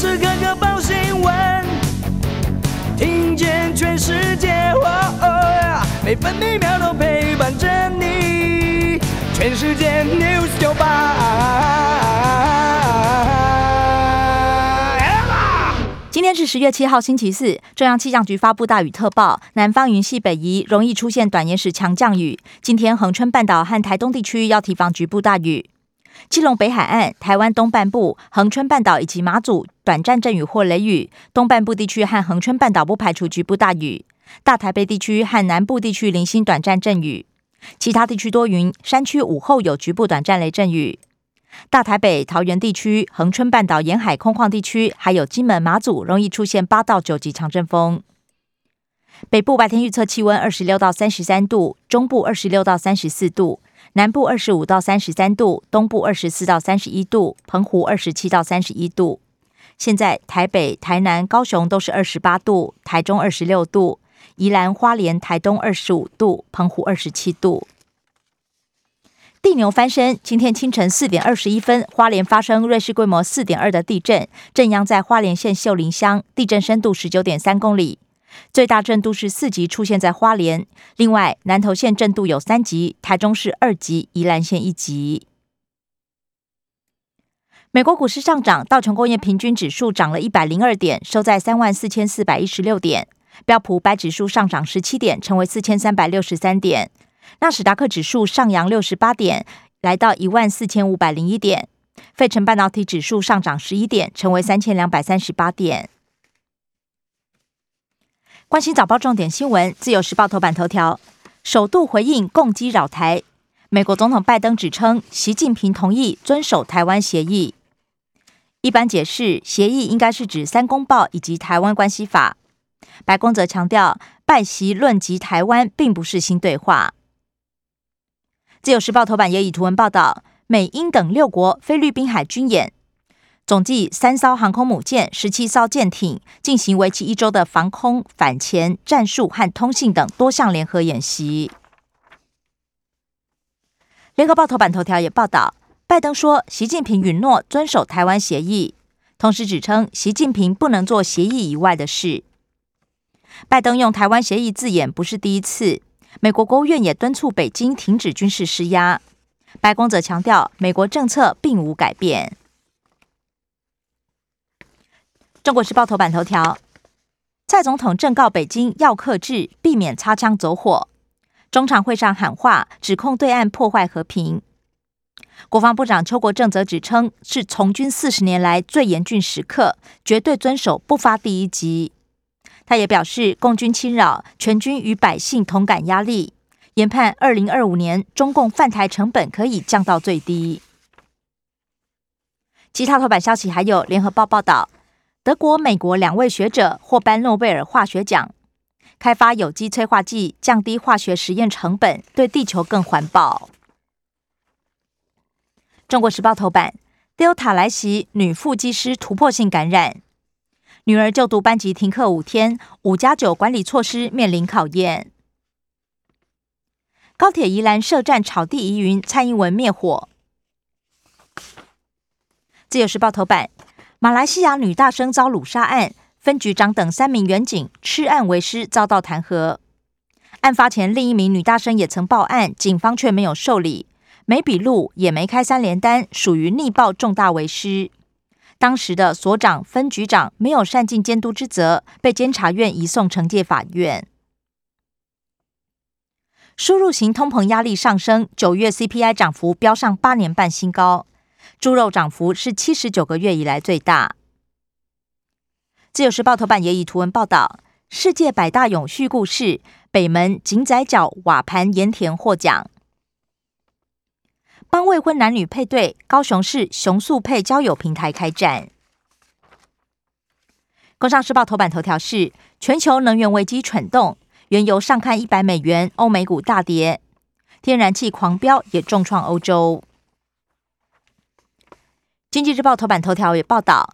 时刻刻报新闻，听见全世界，每分每秒都陪伴着你。全世界 news 九八。今天是十月七号，星期四。中央气象局发布大雨特报，南方云系北移，容易出现短延时强降雨。今天恒春半岛和台东地区要提防局部大雨。基隆北海岸、台湾东半部、恒春半岛以及马祖短暂阵雨或雷雨，东半部地区和恒春半岛不排除局部大雨。大台北地区和南部地区零星短暂阵雨，其他地区多云，山区午后有局部短暂雷阵雨。大台北、桃园地区、恒春半岛沿海空旷地区，还有金门、马祖，容易出现八到九级强阵风。北部白天预测气温二十六到三十三度，中部二十六到三十四度，南部二十五到三十三度，东部二十四到三十一度，澎湖二十七到三十一度。现在台北、台南、高雄都是二十八度，台中二十六度，宜兰花莲、台东二十五度，澎湖二十七度。地牛翻身，今天清晨四点二十一分，花莲发生瑞士规模四点二的地震，震央在花莲县秀林乡，地震深度十九点三公里，最大震度是四级，出现在花莲。另外，南投县震度有三级，台中市二级，宜兰县一级。美国股市上涨，道琼工业平均指数涨了一百零二点，收在三万四千四百一十六点；标普白指数上涨十七点，成为四千三百六十三点。纳斯达克指数上扬六十八点，来到一万四千五百零一点。费城半导体指数上涨十一点，成为三千两百三十八点。关心早报重点新闻，自由时报头版头条：首度回应攻击扰台。美国总统拜登指称，习近平同意遵守台湾协议。一般解释，协议应该是指三公报以及台湾关系法。白宫则强调，拜习论及台湾，并不是新对话。自由时报头版也以图文报道，美英等六国菲律宾海军演，总计三艘航空母舰、十七艘舰艇，进行为期一周的防空、反潜、战术和通信等多项联合演习。联合报头版头条也报道，拜登说，习近平允诺遵守台湾协议，同时指称习近平不能做协议以外的事。拜登用台湾协议字眼不是第一次。美国国务院也敦促北京停止军事施压，白宫则强调美国政策并无改变。中国时报头版头条：蔡总统正告北京要克制，避免擦枪走火。中常会上喊话，指控对岸破坏和平。国防部长邱国正则指称是从军四十年来最严峻时刻，绝对遵守不发第一击。他也表示，共军侵扰，全军与百姓同感压力。研判二零二五年中共犯台成本可以降到最低。其他头版消息还有：联合报报道，德国、美国两位学者获颁诺贝尔化学奖，开发有机催化剂，降低化学实验成本，对地球更环保。中国时报头版：Delta 来袭，女副机师突破性感染。女儿就读班级停课五天，五加九管理措施面临考验。高铁宜兰设站草地疑云，蔡英文灭火。自由时报头版：马来西亚女大生遭掳杀案，分局长等三名员警吃案为师，遭到弹劾。案发前，另一名女大生也曾报案，警方却没有受理，没笔录，也没开三连单，属于逆报重大为师。当时的所长、分局长没有善尽监督之责，被监察院移送惩戒法院。输入型通膨压力上升，九月 CPI 涨幅飙上八年半新高，猪肉涨幅是七十九个月以来最大。自由时报头版也以图文报道：世界百大永续故事，北门井仔角瓦盘盐田获奖。帮未婚男女配对，高雄市雄速配交友平台开战。工商时报头版头条是：全球能源危机蠢动，原油上看一百美元，欧美股大跌，天然气狂飙也重创欧洲。经济日报头版头条也报道，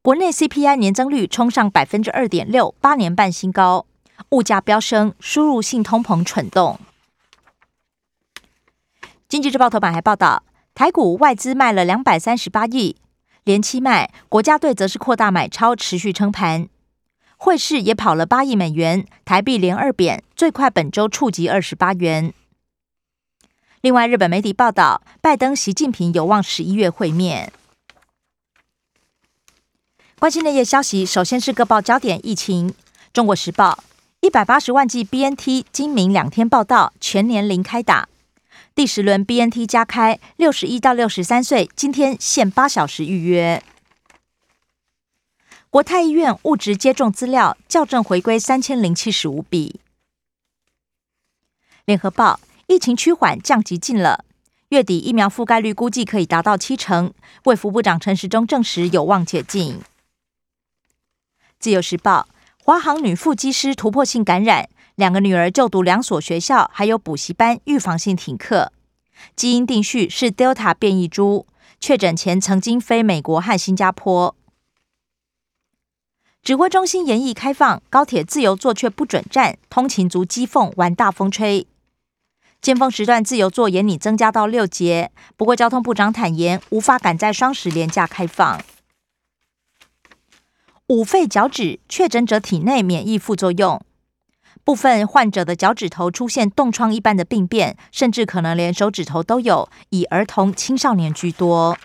国内 CPI 年增率冲上百分之二点六，八年半新高，物价飙升，输入性通膨蠢动。经济日报头版还报道，台股外资卖了两百三十八亿，连期卖，国家队则是扩大买超，持续撑盘。汇市也跑了八亿美元，台币连二贬，最快本周触及二十八元。另外，日本媒体报道，拜登、习近平有望十一月会面。关心内页消息，首先是各报焦点疫情。中国时报：一百八十万剂 BNT 今明两天报道，全年零开打。第十轮 BNT 加开，六十一到六十三岁，今天限八小时预约。国泰医院物质接种资料校正回归三千零七十五笔。联合报：疫情趋缓，降级近了，月底疫苗覆盖率估计可以达到七成。卫福部长陈时中证实有望解禁。自由时报：华航女副机师突破性感染，两个女儿就读两所学校，还有补习班，预防性停课。基因定序是 Delta 变异株，确诊前曾经飞美国和新加坡。指挥中心严议开放，高铁自由座却不准站，通勤族讥讽玩大风吹。尖峰时段自由座也拟增加到六节，不过交通部长坦言无法赶在双十连假开放。五肺脚趾确诊者体内免疫副作用，部分患者的脚趾头出现冻疮一般的病变，甚至可能连手指头都有，以儿童、青少年居多。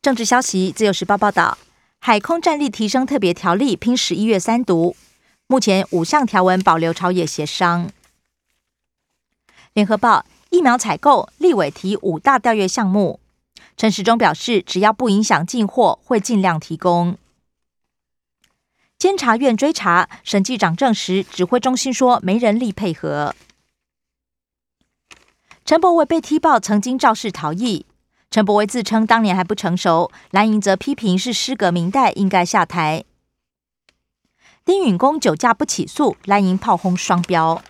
政治消息，自由时报报道，海空战力提升特别条例拼十一月三读，目前五项条文保留朝野协商。联合报疫苗采购，立委提五大调阅项目。陈时中表示，只要不影响进货，会尽量提供。监察院追查，审计长证实，指挥中心说没人力配合。陈柏惟被踢爆曾经肇事逃逸，陈柏惟自称当年还不成熟，蓝营则批评是失格明代，应该下台。丁允恭酒驾不起诉，蓝营炮轰双标。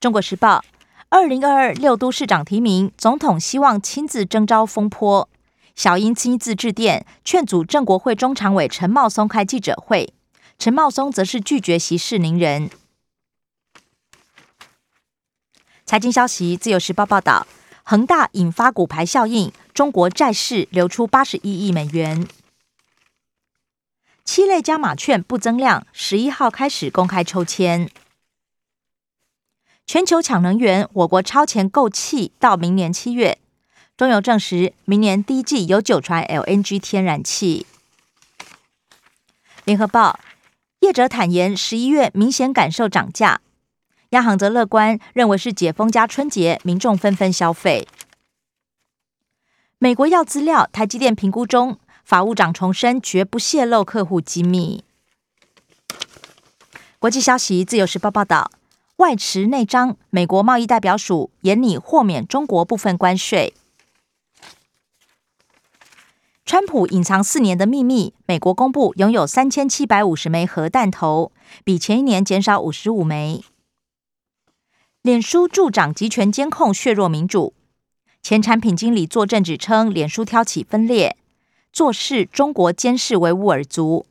中国时报。二零二二六都市长提名，总统希望亲自征召风波。小英亲自致电劝阻郑国会中常委陈茂松开记者会，陈茂松则是拒绝息事宁人。财经消息，自由时报报道，恒大引发股牌效应，中国债市流出八十一亿美元。七类加码券不增量，十一号开始公开抽签。全球抢能源，我国超前购气到明年七月。中油证实，明年第一季有九船 LNG 天然气。联合报业者坦言，十一月明显感受涨价。央行则乐观，认为是解封加春节，民众纷纷消费。美国要资料，台积电评估中，法务长重申绝不泄露客户机密。国际消息，自由时报报道。外持内张，美国贸易代表署严拟豁免中国部分关税。川普隐藏四年的秘密，美国公布拥有三千七百五十枚核弹头，比前一年减少五十五枚。脸书助长集权监控，削弱民主。前产品经理作证指称，脸书挑起分裂，做事中国监视维吾尔族。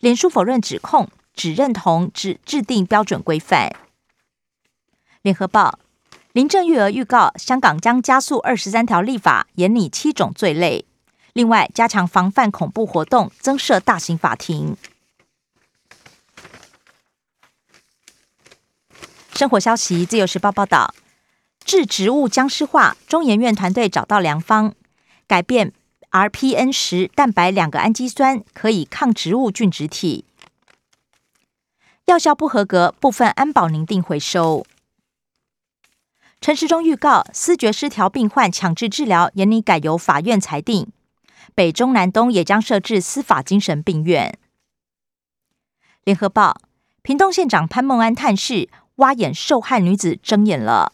脸书否认指控，只认同只制定标准规范。联合报林郑月娥预告，香港将加速二十三条立法，严拟七种罪类。另外，加强防范恐怖活动，增设大型法庭。生活消息，自由时报报道，致植物僵尸化，中研院团队找到良方，改变 RPN 十蛋白两个氨基酸，可以抗植物菌植体。药效不合格，部分安保宁定回收。陈时中预告，思觉失调病患强制治疗，严拟改由法院裁定。北中南东也将设置司法精神病院。联合报，屏东县长潘孟安探视，挖眼受害女子睁眼了。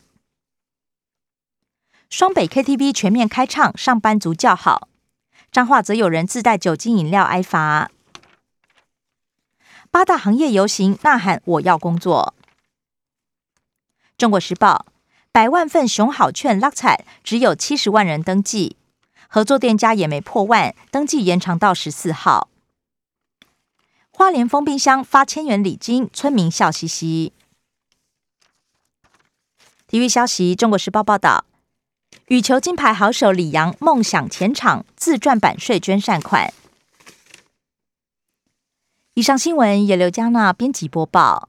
双北 KTV 全面开唱，上班族叫好。彰化则有人自带酒精饮料挨罚。八大行业游行呐喊，我要工作。中国时报。百万份熊好券拉彩，只有七十万人登记，合作店家也没破万，登记延长到十四号。花莲封冰箱发千元礼金，村民笑嘻嘻。体育消息：中国时报报道，羽球金牌好手李阳梦想前场自赚版税捐善款。以上新闻由刘佳娜编辑播报。